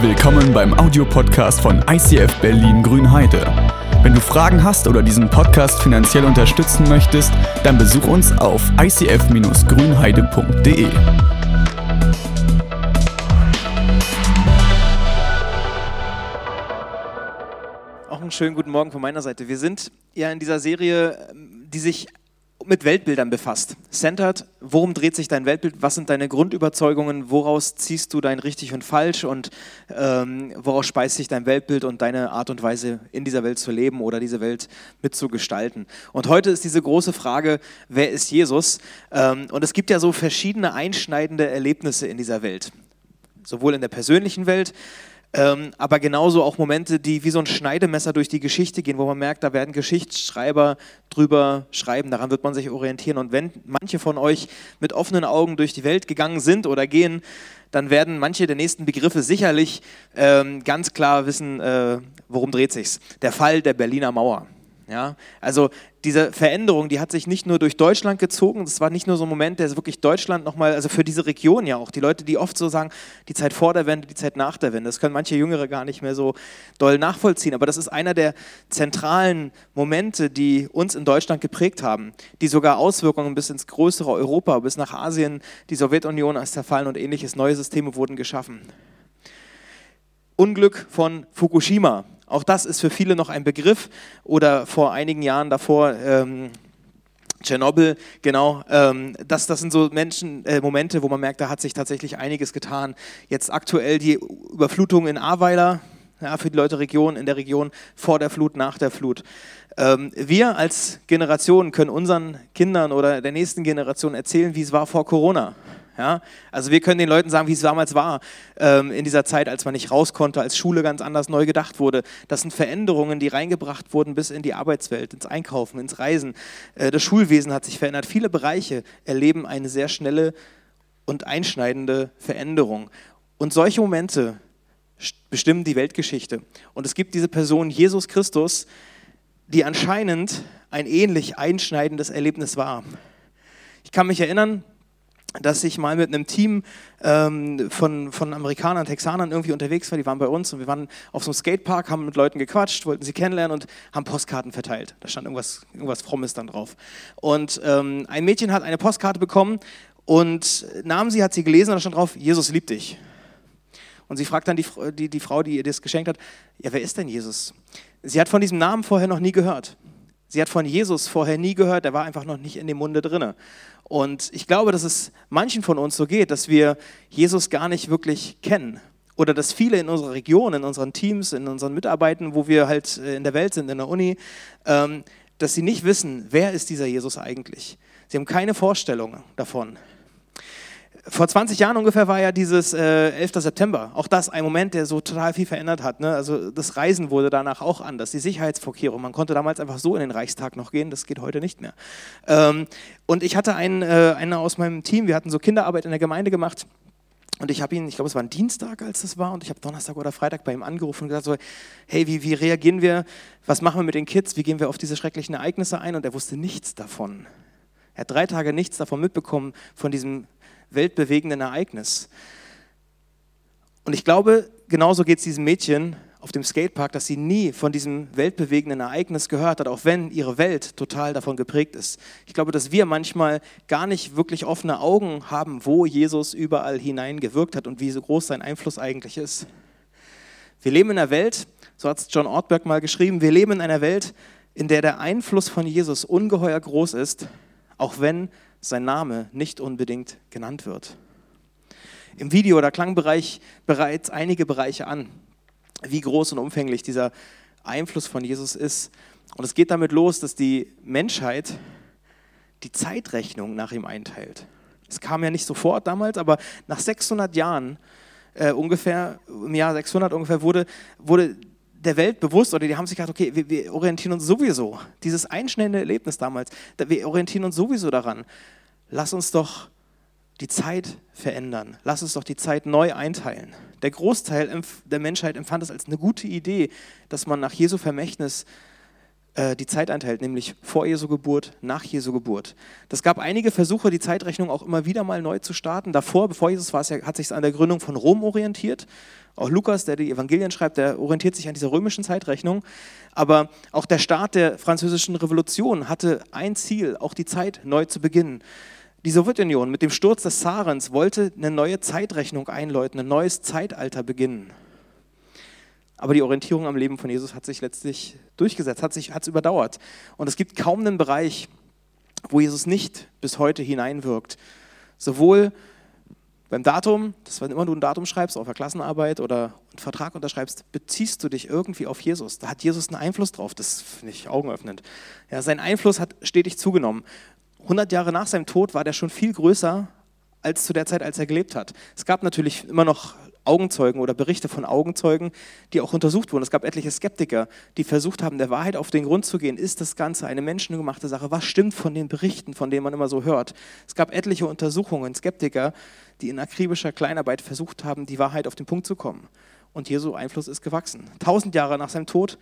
Willkommen beim Audiopodcast von ICF Berlin Grünheide. Wenn du Fragen hast oder diesen Podcast finanziell unterstützen möchtest, dann besuch uns auf icf-grünheide.de. Auch einen schönen guten Morgen von meiner Seite. Wir sind ja in dieser Serie, die sich mit Weltbildern befasst. Centered, worum dreht sich dein Weltbild? Was sind deine Grundüberzeugungen? Woraus ziehst du dein richtig und falsch? Und ähm, woraus speist sich dein Weltbild und deine Art und Weise, in dieser Welt zu leben oder diese Welt mitzugestalten? Und heute ist diese große Frage, wer ist Jesus? Ähm, und es gibt ja so verschiedene einschneidende Erlebnisse in dieser Welt. Sowohl in der persönlichen Welt, ähm, aber genauso auch Momente, die wie so ein Schneidemesser durch die Geschichte gehen, wo man merkt, da werden Geschichtsschreiber drüber schreiben, daran wird man sich orientieren. Und wenn manche von euch mit offenen Augen durch die Welt gegangen sind oder gehen, dann werden manche der nächsten Begriffe sicherlich ähm, ganz klar wissen, äh, worum dreht sich's. Der Fall der Berliner Mauer. Ja, also diese Veränderung, die hat sich nicht nur durch Deutschland gezogen, das war nicht nur so ein Moment, der wirklich Deutschland nochmal, also für diese Region ja auch, die Leute, die oft so sagen, die Zeit vor der Wende, die Zeit nach der Wende, das können manche Jüngere gar nicht mehr so doll nachvollziehen, aber das ist einer der zentralen Momente, die uns in Deutschland geprägt haben, die sogar Auswirkungen bis ins größere Europa, bis nach Asien, die Sowjetunion ist zerfallen und ähnliches, neue Systeme wurden geschaffen. Unglück von Fukushima, auch das ist für viele noch ein Begriff oder vor einigen Jahren davor ähm, Tschernobyl, genau, ähm, das, das sind so Menschen, äh, Momente, wo man merkt, da hat sich tatsächlich einiges getan. Jetzt aktuell die Überflutung in Ahrweiler, ja, für die Leute Region, in der Region vor der Flut, nach der Flut. Ähm, wir als Generation können unseren Kindern oder der nächsten Generation erzählen, wie es war vor Corona. Ja? Also wir können den Leuten sagen, wie es damals war, ähm, in dieser Zeit, als man nicht raus konnte, als Schule ganz anders neu gedacht wurde. Das sind Veränderungen, die reingebracht wurden bis in die Arbeitswelt, ins Einkaufen, ins Reisen. Äh, das Schulwesen hat sich verändert. Viele Bereiche erleben eine sehr schnelle und einschneidende Veränderung. Und solche Momente bestimmen die Weltgeschichte. Und es gibt diese Person, Jesus Christus, die anscheinend ein ähnlich einschneidendes Erlebnis war. Ich kann mich erinnern, dass ich mal mit einem Team ähm, von, von Amerikanern, Texanern irgendwie unterwegs war. Die waren bei uns und wir waren auf so einem Skatepark, haben mit Leuten gequatscht, wollten sie kennenlernen und haben Postkarten verteilt. Da stand irgendwas, irgendwas Frommes dann drauf. Und ähm, ein Mädchen hat eine Postkarte bekommen und nahm sie, hat sie gelesen und da stand drauf, Jesus liebt dich. Und sie fragt dann die, die, die Frau, die ihr das geschenkt hat, ja, wer ist denn Jesus? Sie hat von diesem Namen vorher noch nie gehört. Sie hat von Jesus vorher nie gehört, der war einfach noch nicht in dem Munde drinne. Und ich glaube, dass es manchen von uns so geht, dass wir Jesus gar nicht wirklich kennen. Oder dass viele in unserer Region, in unseren Teams, in unseren Mitarbeitern, wo wir halt äh, in der Welt sind, in der Uni, ähm, dass sie nicht wissen, wer ist dieser Jesus eigentlich. Sie haben keine Vorstellung davon vor 20 Jahren ungefähr war ja dieses äh, 11. September. Auch das ein Moment, der so total viel verändert hat. Ne? Also das Reisen wurde danach auch anders. Die Sicherheitsvorkehrungen. Man konnte damals einfach so in den Reichstag noch gehen. Das geht heute nicht mehr. Ähm, und ich hatte einen, äh, einen aus meinem Team. Wir hatten so Kinderarbeit in der Gemeinde gemacht. Und ich habe ihn, ich glaube, es war ein Dienstag, als das war, und ich habe Donnerstag oder Freitag bei ihm angerufen und gesagt so, hey, wie, wie reagieren wir, was machen wir mit den Kids, wie gehen wir auf diese schrecklichen Ereignisse ein? Und er wusste nichts davon. Er hat drei Tage nichts davon mitbekommen, von diesem weltbewegenden Ereignis. Und ich glaube, genauso geht es diesem Mädchen auf dem Skatepark, dass sie nie von diesem weltbewegenden Ereignis gehört hat, auch wenn ihre Welt total davon geprägt ist. Ich glaube, dass wir manchmal gar nicht wirklich offene Augen haben, wo Jesus überall hineingewirkt hat und wie so groß sein Einfluss eigentlich ist. Wir leben in einer Welt, so hat es John Ortberg mal geschrieben, wir leben in einer Welt, in der der Einfluss von Jesus ungeheuer groß ist, auch wenn sein Name nicht unbedingt genannt wird. Im Video oder Klangbereich bereits einige Bereiche an, wie groß und umfänglich dieser Einfluss von Jesus ist. Und es geht damit los, dass die Menschheit die Zeitrechnung nach ihm einteilt. Es kam ja nicht sofort damals, aber nach 600 Jahren äh, ungefähr, im Jahr 600 ungefähr, wurde, wurde der Welt bewusst oder die haben sich gedacht, okay, wir, wir orientieren uns sowieso, dieses einschneidende Erlebnis damals, wir orientieren uns sowieso daran. Lass uns doch die Zeit verändern. Lass uns doch die Zeit neu einteilen. Der Großteil der Menschheit empfand es als eine gute Idee, dass man nach Jesu Vermächtnis äh, die Zeit einteilt, nämlich vor Jesu Geburt, nach Jesu Geburt. Das gab einige Versuche, die Zeitrechnung auch immer wieder mal neu zu starten. Davor, bevor Jesus war, hat sich an der Gründung von Rom orientiert. Auch Lukas, der die Evangelien schreibt, der orientiert sich an dieser römischen Zeitrechnung. Aber auch der Start der französischen Revolution hatte ein Ziel, auch die Zeit neu zu beginnen. Die Sowjetunion mit dem Sturz des Zarens wollte eine neue Zeitrechnung einläuten, ein neues Zeitalter beginnen. Aber die Orientierung am Leben von Jesus hat sich letztlich durchgesetzt, hat es überdauert. Und es gibt kaum einen Bereich, wo Jesus nicht bis heute hineinwirkt. Sowohl beim Datum, das wann immer du ein Datum schreibst, auf der Klassenarbeit oder einen Vertrag unterschreibst, beziehst du dich irgendwie auf Jesus. Da hat Jesus einen Einfluss drauf. Das finde ich augenöffnend. Ja, sein Einfluss hat stetig zugenommen. 100 Jahre nach seinem Tod war der schon viel größer als zu der Zeit, als er gelebt hat. Es gab natürlich immer noch Augenzeugen oder Berichte von Augenzeugen, die auch untersucht wurden. Es gab etliche Skeptiker, die versucht haben, der Wahrheit auf den Grund zu gehen. Ist das Ganze eine menschengemachte Sache? Was stimmt von den Berichten, von denen man immer so hört? Es gab etliche Untersuchungen, Skeptiker, die in akribischer Kleinarbeit versucht haben, die Wahrheit auf den Punkt zu kommen. Und Jesu Einfluss ist gewachsen. Tausend Jahre nach seinem Tod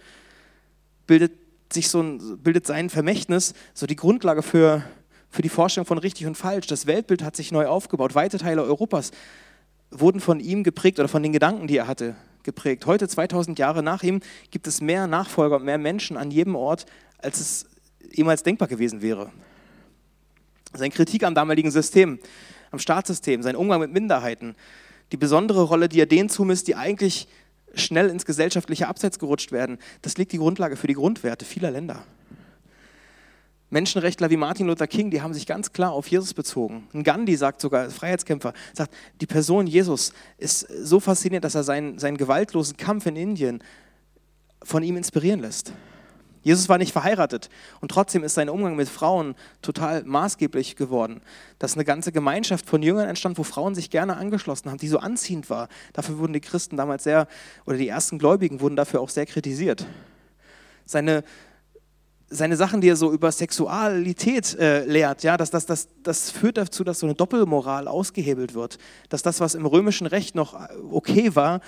bildet sich so ein, bildet sein Vermächtnis so die Grundlage für, für die Vorstellung von richtig und falsch. Das Weltbild hat sich neu aufgebaut. Weite Teile Europas wurden von ihm geprägt oder von den Gedanken, die er hatte, geprägt. Heute, 2000 Jahre nach ihm, gibt es mehr Nachfolger und mehr Menschen an jedem Ort, als es jemals denkbar gewesen wäre. Seine Kritik am damaligen System, am Staatssystem, sein Umgang mit Minderheiten, die besondere Rolle, die er denen zumisst, die eigentlich schnell ins gesellschaftliche Abseits gerutscht werden, das legt die Grundlage für die Grundwerte vieler Länder. Menschenrechtler wie Martin Luther King, die haben sich ganz klar auf Jesus bezogen. Ein Gandhi sagt sogar, Freiheitskämpfer, sagt, die Person Jesus ist so faszinierend, dass er seinen, seinen gewaltlosen Kampf in Indien von ihm inspirieren lässt. Jesus war nicht verheiratet und trotzdem ist sein Umgang mit Frauen total maßgeblich geworden. Dass eine ganze Gemeinschaft von Jüngern entstand, wo Frauen sich gerne angeschlossen haben, die so anziehend war. Dafür wurden die Christen damals sehr, oder die ersten Gläubigen wurden dafür auch sehr kritisiert. Seine seine Sachen, die er so über Sexualität äh, lehrt, ja, das, das, das, das führt dazu, dass so eine Doppelmoral ausgehebelt wird. Dass das, was im römischen Recht noch äh, okay war,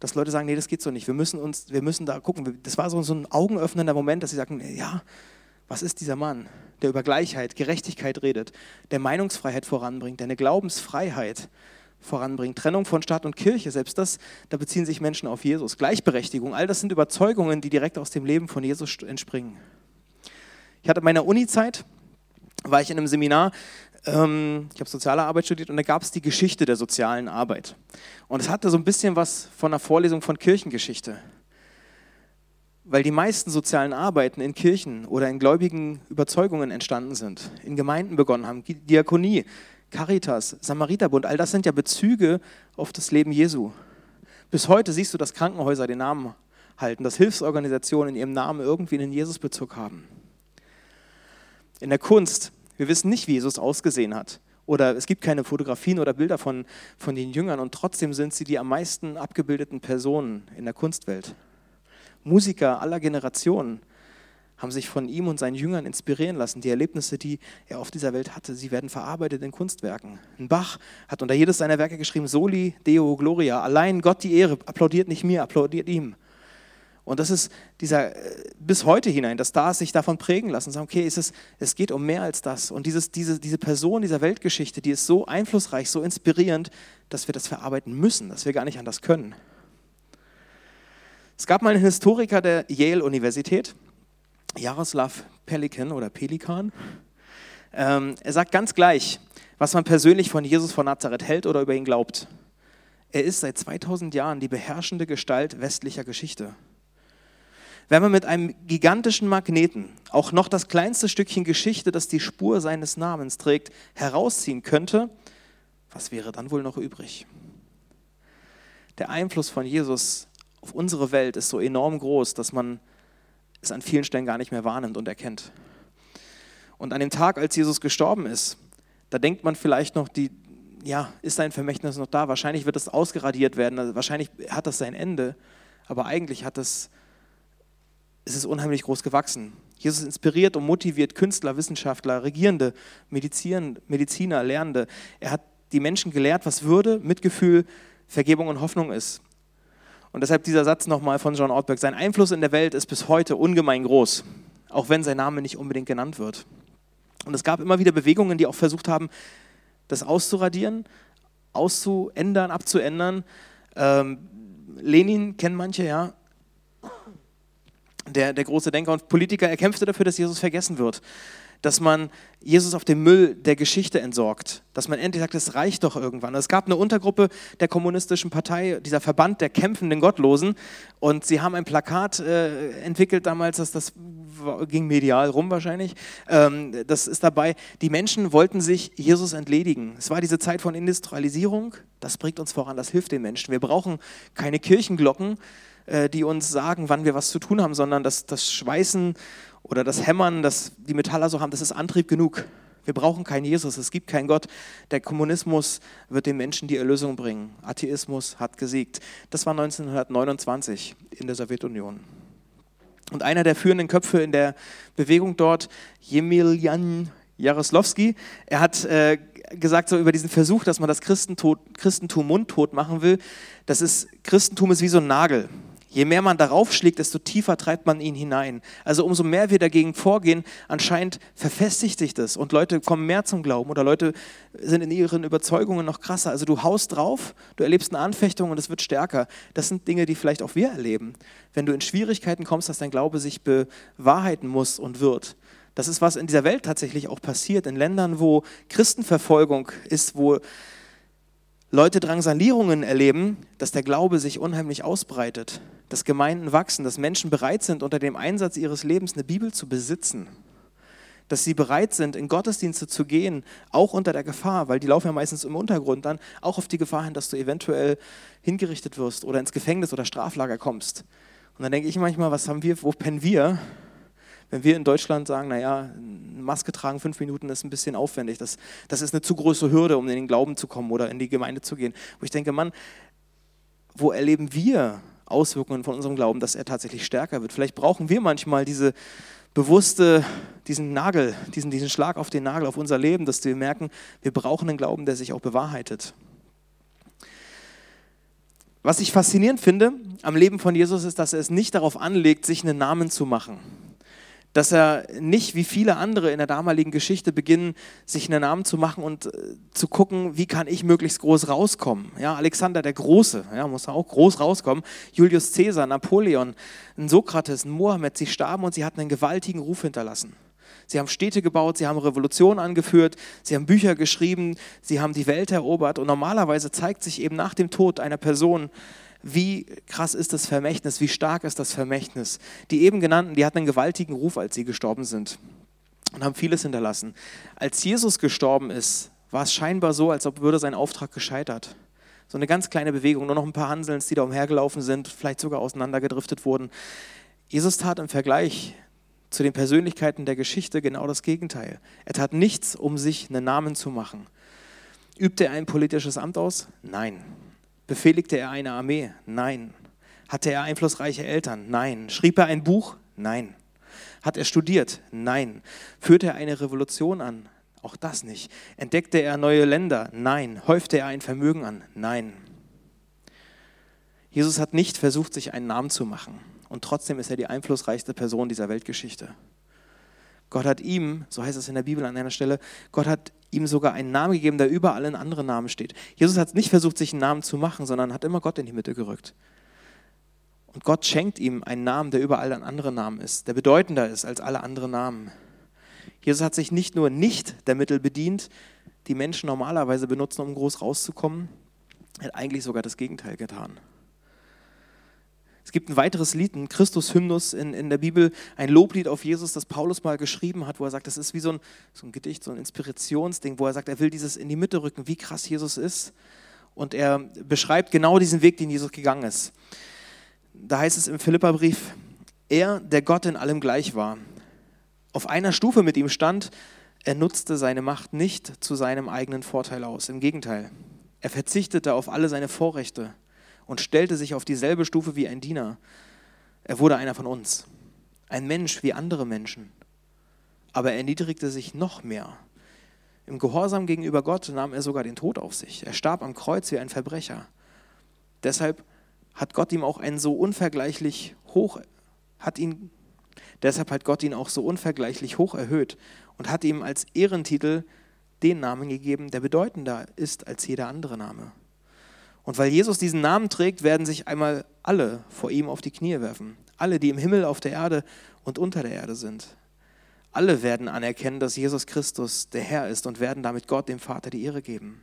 dass Leute sagen, nee, das geht so nicht. Wir müssen uns, wir müssen da gucken. Das war so, so ein augenöffnender Moment, dass sie sagen, ja, was ist dieser Mann, der über Gleichheit, Gerechtigkeit redet, der Meinungsfreiheit voranbringt, der eine Glaubensfreiheit voranbringt, Trennung von Staat und Kirche, selbst das, da beziehen sich Menschen auf Jesus. Gleichberechtigung, all das sind Überzeugungen, die direkt aus dem Leben von Jesus entspringen. Ich hatte meine Uni-Zeit, war ich in einem Seminar, ähm, ich habe soziale Arbeit studiert und da gab es die Geschichte der sozialen Arbeit. Und es hatte so ein bisschen was von einer Vorlesung von Kirchengeschichte. Weil die meisten sozialen Arbeiten in Kirchen oder in gläubigen Überzeugungen entstanden sind, in Gemeinden begonnen haben, Diakonie, Caritas, Samariterbund, all das sind ja Bezüge auf das Leben Jesu. Bis heute siehst du, dass Krankenhäuser den Namen halten, dass Hilfsorganisationen in ihrem Namen irgendwie einen Jesusbezug haben in der Kunst, wir wissen nicht, wie Jesus ausgesehen hat. Oder es gibt keine Fotografien oder Bilder von, von den Jüngern und trotzdem sind sie die am meisten abgebildeten Personen in der Kunstwelt. Musiker aller Generationen haben sich von ihm und seinen Jüngern inspirieren lassen. Die Erlebnisse, die er auf dieser Welt hatte, sie werden verarbeitet in Kunstwerken. Ein Bach hat unter jedes seiner Werke geschrieben, Soli Deo Gloria, allein Gott die Ehre, applaudiert nicht mir, applaudiert ihm. Und das ist dieser äh, bis heute hinein, dass Stars sich davon prägen lassen sagen, okay, es, es geht um mehr als das. Und dieses, diese, diese Person dieser Weltgeschichte, die ist so einflussreich, so inspirierend, dass wir das verarbeiten müssen, dass wir gar nicht anders können. Es gab mal einen Historiker der Yale-Universität, Jaroslav Pelikan oder Pelikan. Ähm, er sagt ganz gleich, was man persönlich von Jesus von Nazareth hält oder über ihn glaubt. Er ist seit 2000 Jahren die beherrschende Gestalt westlicher Geschichte. Wenn man mit einem gigantischen Magneten auch noch das kleinste Stückchen Geschichte, das die Spur seines Namens trägt, herausziehen könnte, was wäre dann wohl noch übrig? Der Einfluss von Jesus auf unsere Welt ist so enorm groß, dass man es an vielen Stellen gar nicht mehr wahrnimmt und erkennt. Und an dem Tag, als Jesus gestorben ist, da denkt man vielleicht noch, die, ja, ist sein Vermächtnis noch da? Wahrscheinlich wird es ausgeradiert werden, also wahrscheinlich hat das sein Ende, aber eigentlich hat es es ist unheimlich groß gewachsen. Jesus inspiriert und motiviert Künstler, Wissenschaftler, Regierende, Mediziner, Lernende. Er hat die Menschen gelehrt, was Würde, Mitgefühl, Vergebung und Hoffnung ist. Und deshalb dieser Satz nochmal von John Ortberg. Sein Einfluss in der Welt ist bis heute ungemein groß. auch wenn sein Name nicht unbedingt genannt wird. Und es gab immer wieder Bewegungen, die auch versucht haben, das auszuradieren, auszuändern, abzuändern. Ähm, Lenin kennen manche, ja. Der, der große Denker und Politiker, er kämpfte dafür, dass Jesus vergessen wird dass man Jesus auf dem Müll der Geschichte entsorgt, dass man endlich sagt, es reicht doch irgendwann. Es gab eine Untergruppe der kommunistischen Partei, dieser Verband der kämpfenden Gottlosen, und sie haben ein Plakat äh, entwickelt damals, das, das ging medial rum wahrscheinlich. Ähm, das ist dabei, die Menschen wollten sich Jesus entledigen. Es war diese Zeit von Industrialisierung, das bringt uns voran, das hilft den Menschen. Wir brauchen keine Kirchenglocken, die uns sagen, wann wir was zu tun haben, sondern das, das Schweißen oder das Hämmern, das die Metaller so haben, das ist Antrieb genug. Wir brauchen keinen Jesus, es gibt keinen Gott. Der Kommunismus wird den Menschen die Erlösung bringen. Atheismus hat gesiegt. Das war 1929 in der Sowjetunion. Und einer der führenden Köpfe in der Bewegung dort, Jemiljan Jaroslowski, er hat äh, gesagt so über diesen Versuch, dass man das Christentum, Christentum mundtot machen will. Das ist, Christentum ist wie so ein Nagel. Je mehr man darauf schlägt, desto tiefer treibt man ihn hinein. Also umso mehr wir dagegen vorgehen, anscheinend verfestigt sich das und Leute kommen mehr zum Glauben oder Leute sind in ihren Überzeugungen noch krasser. Also du haust drauf, du erlebst eine Anfechtung und es wird stärker. Das sind Dinge, die vielleicht auch wir erleben. Wenn du in Schwierigkeiten kommst, dass dein Glaube sich bewahrheiten muss und wird. Das ist, was in dieser Welt tatsächlich auch passiert. In Ländern, wo Christenverfolgung ist, wo Leute Drangsalierungen erleben, dass der Glaube sich unheimlich ausbreitet, dass Gemeinden wachsen, dass Menschen bereit sind, unter dem Einsatz ihres Lebens eine Bibel zu besitzen, dass sie bereit sind, in Gottesdienste zu gehen, auch unter der Gefahr, weil die laufen ja meistens im Untergrund dann, auch auf die Gefahr hin, dass du eventuell hingerichtet wirst oder ins Gefängnis oder Straflager kommst. Und dann denke ich manchmal, was haben wir, wo pennen wir, wenn wir in Deutschland sagen, naja, Maske tragen fünf Minuten ist ein bisschen aufwendig, das, das ist eine zu große Hürde, um in den Glauben zu kommen oder in die Gemeinde zu gehen. Wo ich denke, Mann, wo erleben wir Auswirkungen von unserem Glauben, dass er tatsächlich stärker wird? Vielleicht brauchen wir manchmal diese bewusste, diesen Nagel, diesen, diesen Schlag auf den Nagel, auf unser Leben, dass wir merken, wir brauchen einen Glauben, der sich auch bewahrheitet. Was ich faszinierend finde am Leben von Jesus ist, dass er es nicht darauf anlegt, sich einen Namen zu machen dass er nicht wie viele andere in der damaligen Geschichte beginnen, sich einen Namen zu machen und äh, zu gucken, wie kann ich möglichst groß rauskommen. Ja, Alexander der Große, ja, muss auch groß rauskommen. Julius Caesar, Napoleon, ein Sokrates, ein Mohammed, sie starben und sie hatten einen gewaltigen Ruf hinterlassen. Sie haben Städte gebaut, sie haben Revolutionen angeführt, sie haben Bücher geschrieben, sie haben die Welt erobert und normalerweise zeigt sich eben nach dem Tod einer Person, wie krass ist das Vermächtnis, wie stark ist das Vermächtnis. Die eben genannten, die hatten einen gewaltigen Ruf, als sie gestorben sind und haben vieles hinterlassen. Als Jesus gestorben ist, war es scheinbar so, als ob würde sein Auftrag gescheitert. So eine ganz kleine Bewegung, nur noch ein paar Hanselns, die da umhergelaufen sind, vielleicht sogar auseinandergedriftet wurden. Jesus tat im Vergleich zu den Persönlichkeiten der Geschichte genau das Gegenteil. Er tat nichts, um sich einen Namen zu machen. Übte er ein politisches Amt aus? Nein. Befehligte er eine Armee? Nein. Hatte er einflussreiche Eltern? Nein. Schrieb er ein Buch? Nein. Hat er studiert? Nein. Führte er eine Revolution an? Auch das nicht. Entdeckte er neue Länder? Nein. Häufte er ein Vermögen an? Nein. Jesus hat nicht versucht, sich einen Namen zu machen. Und trotzdem ist er die einflussreichste Person dieser Weltgeschichte. Gott hat ihm, so heißt es in der Bibel an einer Stelle, Gott hat ihm sogar einen Namen gegeben, der über allen anderen Namen steht. Jesus hat nicht versucht, sich einen Namen zu machen, sondern hat immer Gott in die Mitte gerückt. Und Gott schenkt ihm einen Namen, der über allen anderen Namen ist, der bedeutender ist als alle anderen Namen. Jesus hat sich nicht nur nicht der Mittel bedient, die Menschen normalerweise benutzen, um groß rauszukommen, er hat eigentlich sogar das Gegenteil getan. Es gibt ein weiteres Lied, ein Christus-Hymnus in, in der Bibel, ein Loblied auf Jesus, das Paulus mal geschrieben hat, wo er sagt, das ist wie so ein, so ein Gedicht, so ein Inspirationsding, wo er sagt, er will dieses in die Mitte rücken, wie krass Jesus ist. Und er beschreibt genau diesen Weg, den Jesus gegangen ist. Da heißt es im Philipperbrief, er, der Gott in allem gleich war, auf einer Stufe mit ihm stand, er nutzte seine Macht nicht zu seinem eigenen Vorteil aus. Im Gegenteil, er verzichtete auf alle seine Vorrechte und stellte sich auf dieselbe Stufe wie ein Diener. Er wurde einer von uns, ein Mensch wie andere Menschen. Aber er erniedrigte sich noch mehr. Im Gehorsam gegenüber Gott nahm er sogar den Tod auf sich. Er starb am Kreuz wie ein Verbrecher. Deshalb hat Gott ihm auch einen so unvergleichlich hoch, hat ihn Deshalb hat Gott ihn auch so unvergleichlich hoch erhöht und hat ihm als Ehrentitel den Namen gegeben, der bedeutender ist als jeder andere Name. Und weil Jesus diesen Namen trägt, werden sich einmal alle vor ihm auf die Knie werfen. Alle, die im Himmel, auf der Erde und unter der Erde sind. Alle werden anerkennen, dass Jesus Christus der Herr ist und werden damit Gott, dem Vater, die Ehre geben.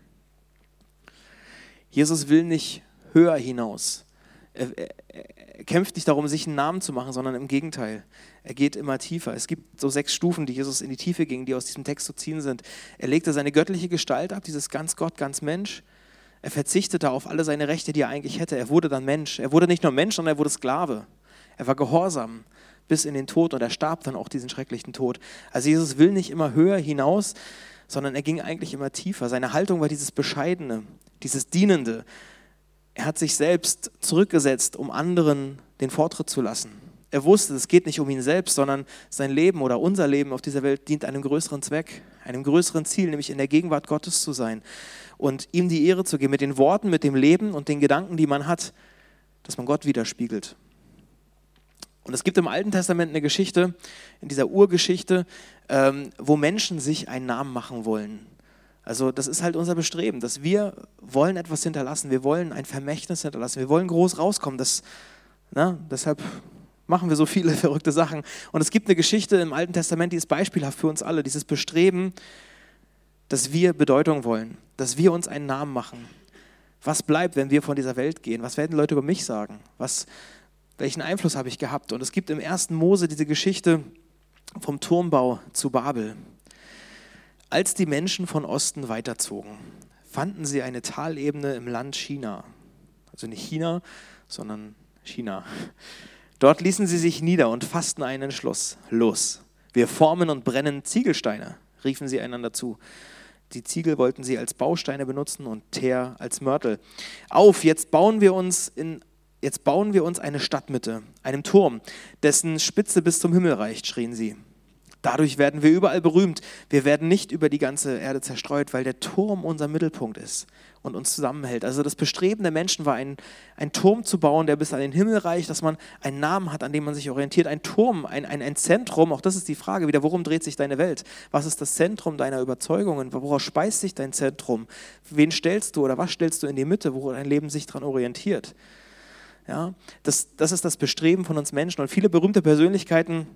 Jesus will nicht höher hinaus. Er, er, er, kämpft nicht darum, sich einen Namen zu machen, sondern im Gegenteil. Er geht immer tiefer. Es gibt so sechs Stufen, die Jesus in die Tiefe ging, die aus diesem Text zu ziehen sind. Er legte seine göttliche Gestalt ab, dieses ganz Gott, ganz Mensch. Er verzichtete auf alle seine Rechte, die er eigentlich hätte. Er wurde dann Mensch. Er wurde nicht nur Mensch, sondern er wurde Sklave. Er war gehorsam bis in den Tod und er starb dann auch diesen schrecklichen Tod. Also Jesus will nicht immer höher hinaus, sondern er ging eigentlich immer tiefer. Seine Haltung war dieses Bescheidene, dieses Dienende. Er hat sich selbst zurückgesetzt, um anderen den Vortritt zu lassen. Er wusste, es geht nicht um ihn selbst, sondern sein Leben oder unser Leben auf dieser Welt dient einem größeren Zweck, einem größeren Ziel, nämlich in der Gegenwart Gottes zu sein und ihm die Ehre zu geben mit den Worten, mit dem Leben und den Gedanken, die man hat, dass man Gott widerspiegelt. Und es gibt im Alten Testament eine Geschichte, in dieser Urgeschichte, ähm, wo Menschen sich einen Namen machen wollen. Also das ist halt unser Bestreben, dass wir wollen etwas hinterlassen, wir wollen ein Vermächtnis hinterlassen, wir wollen groß rauskommen. Das, na, deshalb machen wir so viele verrückte Sachen. Und es gibt eine Geschichte im Alten Testament, die ist beispielhaft für uns alle, dieses Bestreben, dass wir Bedeutung wollen, dass wir uns einen Namen machen. Was bleibt, wenn wir von dieser Welt gehen? Was werden Leute über mich sagen? Was, welchen Einfluss habe ich gehabt? Und es gibt im ersten Mose diese Geschichte vom Turmbau zu Babel. Als die Menschen von Osten weiterzogen, fanden sie eine Talebene im Land China. Also nicht China, sondern China. Dort ließen sie sich nieder und fassten einen Entschluss. Los, wir formen und brennen Ziegelsteine, riefen sie einander zu. Die Ziegel wollten sie als Bausteine benutzen und Teer als Mörtel. Auf, jetzt bauen wir uns in jetzt bauen wir uns eine Stadtmitte, einem Turm, dessen Spitze bis zum Himmel reicht, schrien sie. Dadurch werden wir überall berühmt. Wir werden nicht über die ganze Erde zerstreut, weil der Turm unser Mittelpunkt ist und uns zusammenhält. Also das Bestreben der Menschen war, ein, ein Turm zu bauen, der bis an den Himmel reicht, dass man einen Namen hat, an dem man sich orientiert. Ein Turm, ein, ein, ein Zentrum, auch das ist die Frage wieder, worum dreht sich deine Welt? Was ist das Zentrum deiner Überzeugungen? Woraus speist sich dein Zentrum? Wen stellst du oder was stellst du in die Mitte, wo dein Leben sich daran orientiert? Ja, das, das ist das Bestreben von uns Menschen. Und viele berühmte Persönlichkeiten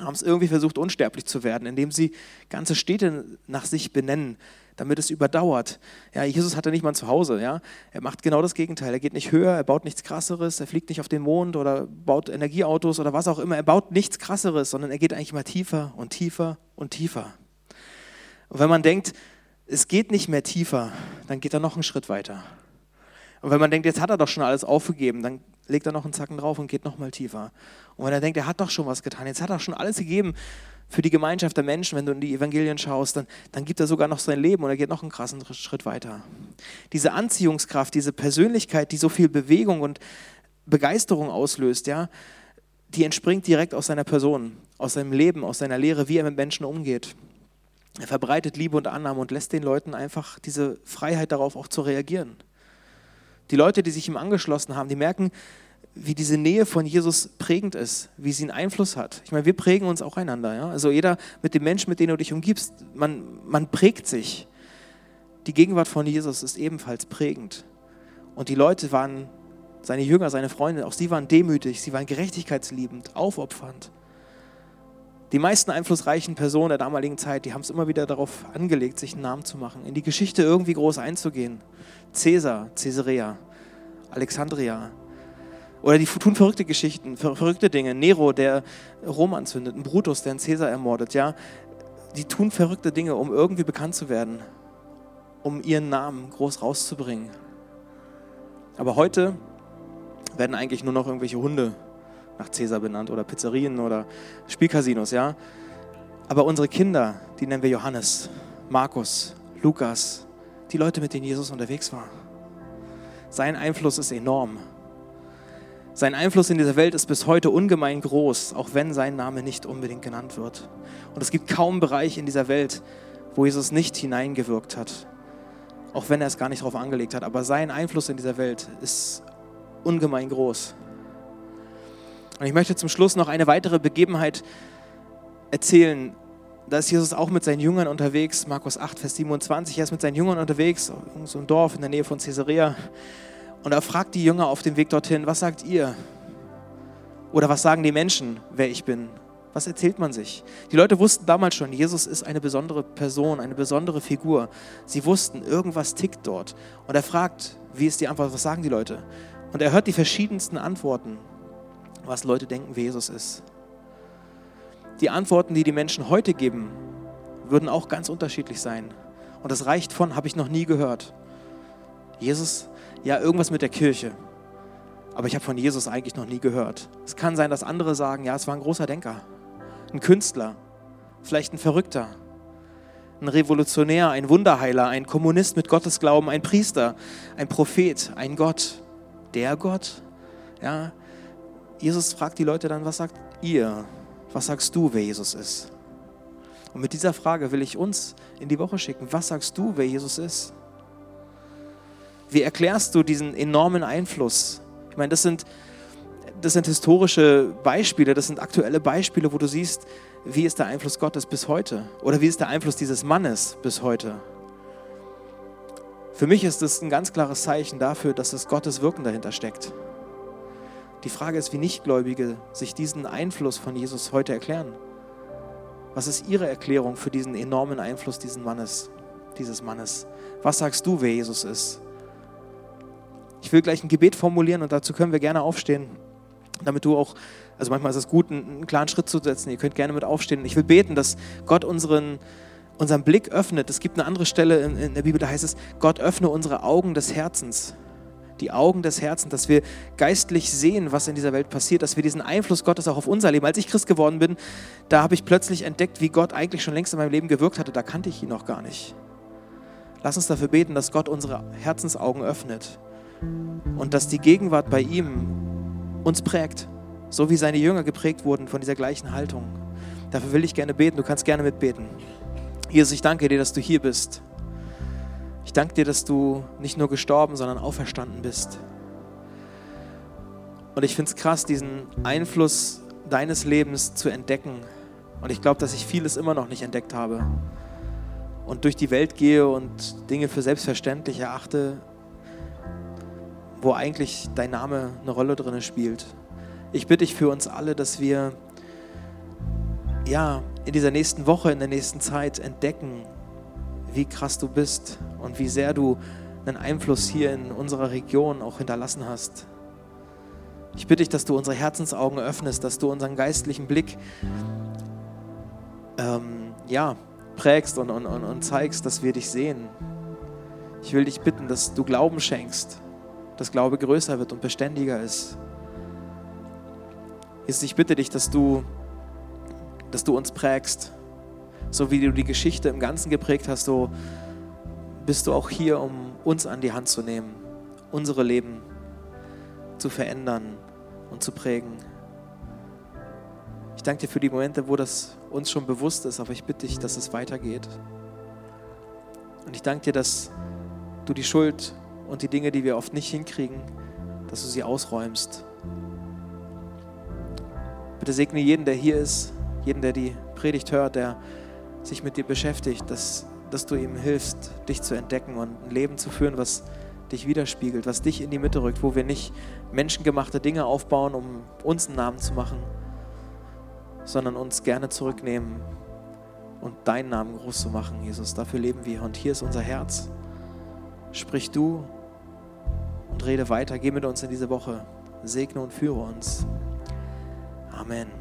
haben es irgendwie versucht, unsterblich zu werden, indem sie ganze Städte nach sich benennen, damit es überdauert. Ja, Jesus hatte nicht mal zu Hause. Ja? Er macht genau das Gegenteil. Er geht nicht höher, er baut nichts Krasseres, er fliegt nicht auf den Mond oder baut Energieautos oder was auch immer. Er baut nichts Krasseres, sondern er geht eigentlich immer tiefer und tiefer und tiefer. Und wenn man denkt, es geht nicht mehr tiefer, dann geht er noch einen Schritt weiter. Und wenn man denkt, jetzt hat er doch schon alles aufgegeben, dann legt er noch einen Zacken drauf und geht noch mal tiefer. Und wenn er denkt, er hat doch schon was getan, jetzt hat er schon alles gegeben für die Gemeinschaft der Menschen, wenn du in die Evangelien schaust, dann, dann gibt er sogar noch sein Leben und er geht noch einen krassen Schritt weiter. Diese Anziehungskraft, diese Persönlichkeit, die so viel Bewegung und Begeisterung auslöst, ja, die entspringt direkt aus seiner Person, aus seinem Leben, aus seiner Lehre, wie er mit Menschen umgeht. Er verbreitet Liebe und Annahme und lässt den Leuten einfach diese Freiheit darauf auch zu reagieren. Die Leute, die sich ihm angeschlossen haben, die merken, wie diese Nähe von Jesus prägend ist, wie sie einen Einfluss hat. Ich meine, wir prägen uns auch einander. Ja? Also jeder mit dem Menschen, mit dem du dich umgibst, man, man prägt sich. Die Gegenwart von Jesus ist ebenfalls prägend. Und die Leute waren, seine Jünger, seine Freunde, auch sie waren demütig, sie waren gerechtigkeitsliebend, aufopfernd. Die meisten einflussreichen Personen der damaligen Zeit, die haben es immer wieder darauf angelegt, sich einen Namen zu machen, in die Geschichte irgendwie groß einzugehen. Cäsar, Caesarea, Alexandria. Oder die tun verrückte Geschichten, verrückte Dinge. Nero, der Rom anzündet, ein Brutus, der einen Cäsar ermordet. Ja, die tun verrückte Dinge, um irgendwie bekannt zu werden, um ihren Namen groß rauszubringen. Aber heute werden eigentlich nur noch irgendwelche Hunde nach Cäsar benannt oder Pizzerien oder Spielcasinos, ja. Aber unsere Kinder, die nennen wir Johannes, Markus, Lukas, die Leute, mit denen Jesus unterwegs war. Sein Einfluss ist enorm. Sein Einfluss in dieser Welt ist bis heute ungemein groß, auch wenn sein Name nicht unbedingt genannt wird. Und es gibt kaum Bereich in dieser Welt, wo Jesus nicht hineingewirkt hat, auch wenn er es gar nicht darauf angelegt hat. Aber sein Einfluss in dieser Welt ist ungemein groß. Und ich möchte zum Schluss noch eine weitere Begebenheit erzählen. Da ist Jesus auch mit seinen Jüngern unterwegs, Markus 8, Vers 27. Er ist mit seinen Jüngern unterwegs, in so einem Dorf in der Nähe von Caesarea. Und er fragt die Jünger auf dem Weg dorthin, was sagt ihr? Oder was sagen die Menschen, wer ich bin? Was erzählt man sich? Die Leute wussten damals schon, Jesus ist eine besondere Person, eine besondere Figur. Sie wussten, irgendwas tickt dort. Und er fragt, wie ist die Antwort, was sagen die Leute? Und er hört die verschiedensten Antworten, was Leute denken, wie Jesus ist. Die Antworten, die die Menschen heute geben, würden auch ganz unterschiedlich sein. Und das reicht von, habe ich noch nie gehört. Jesus, ja, irgendwas mit der Kirche. Aber ich habe von Jesus eigentlich noch nie gehört. Es kann sein, dass andere sagen, ja, es war ein großer Denker ein Künstler, vielleicht ein Verrückter, ein Revolutionär, ein Wunderheiler, ein Kommunist mit Gottesglauben, ein Priester, ein Prophet, ein Gott. Der Gott? Ja. Jesus fragt die Leute dann, was sagt ihr? Was sagst du, wer Jesus ist? Und mit dieser Frage will ich uns in die Woche schicken. Was sagst du, wer Jesus ist? Wie erklärst du diesen enormen Einfluss? Ich meine, das sind das sind historische Beispiele, das sind aktuelle Beispiele, wo du siehst, wie ist der Einfluss Gottes bis heute oder wie ist der Einfluss dieses Mannes bis heute. Für mich ist das ein ganz klares Zeichen dafür, dass es Gottes Wirken dahinter steckt. Die Frage ist, wie Nichtgläubige sich diesen Einfluss von Jesus heute erklären. Was ist ihre Erklärung für diesen enormen Einfluss dieses Mannes, dieses Mannes? Was sagst du, wer Jesus ist? Ich will gleich ein Gebet formulieren und dazu können wir gerne aufstehen damit du auch, also manchmal ist es gut, einen, einen klaren Schritt zu setzen. Ihr könnt gerne mit aufstehen. Ich will beten, dass Gott unseren, unseren Blick öffnet. Es gibt eine andere Stelle in, in der Bibel, da heißt es, Gott öffne unsere Augen des Herzens. Die Augen des Herzens, dass wir geistlich sehen, was in dieser Welt passiert, dass wir diesen Einfluss Gottes auch auf unser Leben. Als ich Christ geworden bin, da habe ich plötzlich entdeckt, wie Gott eigentlich schon längst in meinem Leben gewirkt hatte. Da kannte ich ihn noch gar nicht. Lass uns dafür beten, dass Gott unsere Herzensaugen öffnet und dass die Gegenwart bei ihm uns prägt, so wie seine Jünger geprägt wurden von dieser gleichen Haltung. Dafür will ich gerne beten, du kannst gerne mitbeten. Jesus, ich danke dir, dass du hier bist. Ich danke dir, dass du nicht nur gestorben, sondern auferstanden bist. Und ich finde es krass, diesen Einfluss deines Lebens zu entdecken. Und ich glaube, dass ich vieles immer noch nicht entdeckt habe. Und durch die Welt gehe und Dinge für selbstverständlich erachte, wo eigentlich dein Name eine Rolle drin spielt. Ich bitte dich für uns alle, dass wir ja in dieser nächsten Woche, in der nächsten Zeit entdecken, wie krass du bist und wie sehr du einen Einfluss hier in unserer Region auch hinterlassen hast. Ich bitte dich, dass du unsere Herzensaugen öffnest, dass du unseren geistlichen Blick ähm, ja, prägst und, und, und zeigst, dass wir dich sehen. Ich will dich bitten, dass du Glauben schenkst, dass Glaube größer wird und beständiger ist. Jesus, ich bitte dich, dass du, dass du uns prägst. So wie du die Geschichte im Ganzen geprägt hast, so bist du auch hier, um uns an die Hand zu nehmen, unsere Leben zu verändern und zu prägen. Ich danke dir für die Momente, wo das uns schon bewusst ist, aber ich bitte dich, dass es weitergeht. Und ich danke dir, dass du die Schuld und die Dinge, die wir oft nicht hinkriegen, dass du sie ausräumst. Bitte segne jeden, der hier ist, jeden, der die Predigt hört, der sich mit dir beschäftigt, dass, dass du ihm hilfst, dich zu entdecken und ein Leben zu führen, was dich widerspiegelt, was dich in die Mitte rückt, wo wir nicht menschengemachte Dinge aufbauen, um uns einen Namen zu machen, sondern uns gerne zurücknehmen und deinen Namen groß zu machen, Jesus. Dafür leben wir und hier ist unser Herz. Sprich du und rede weiter. Geh mit uns in diese Woche. Segne und führe uns. Amen.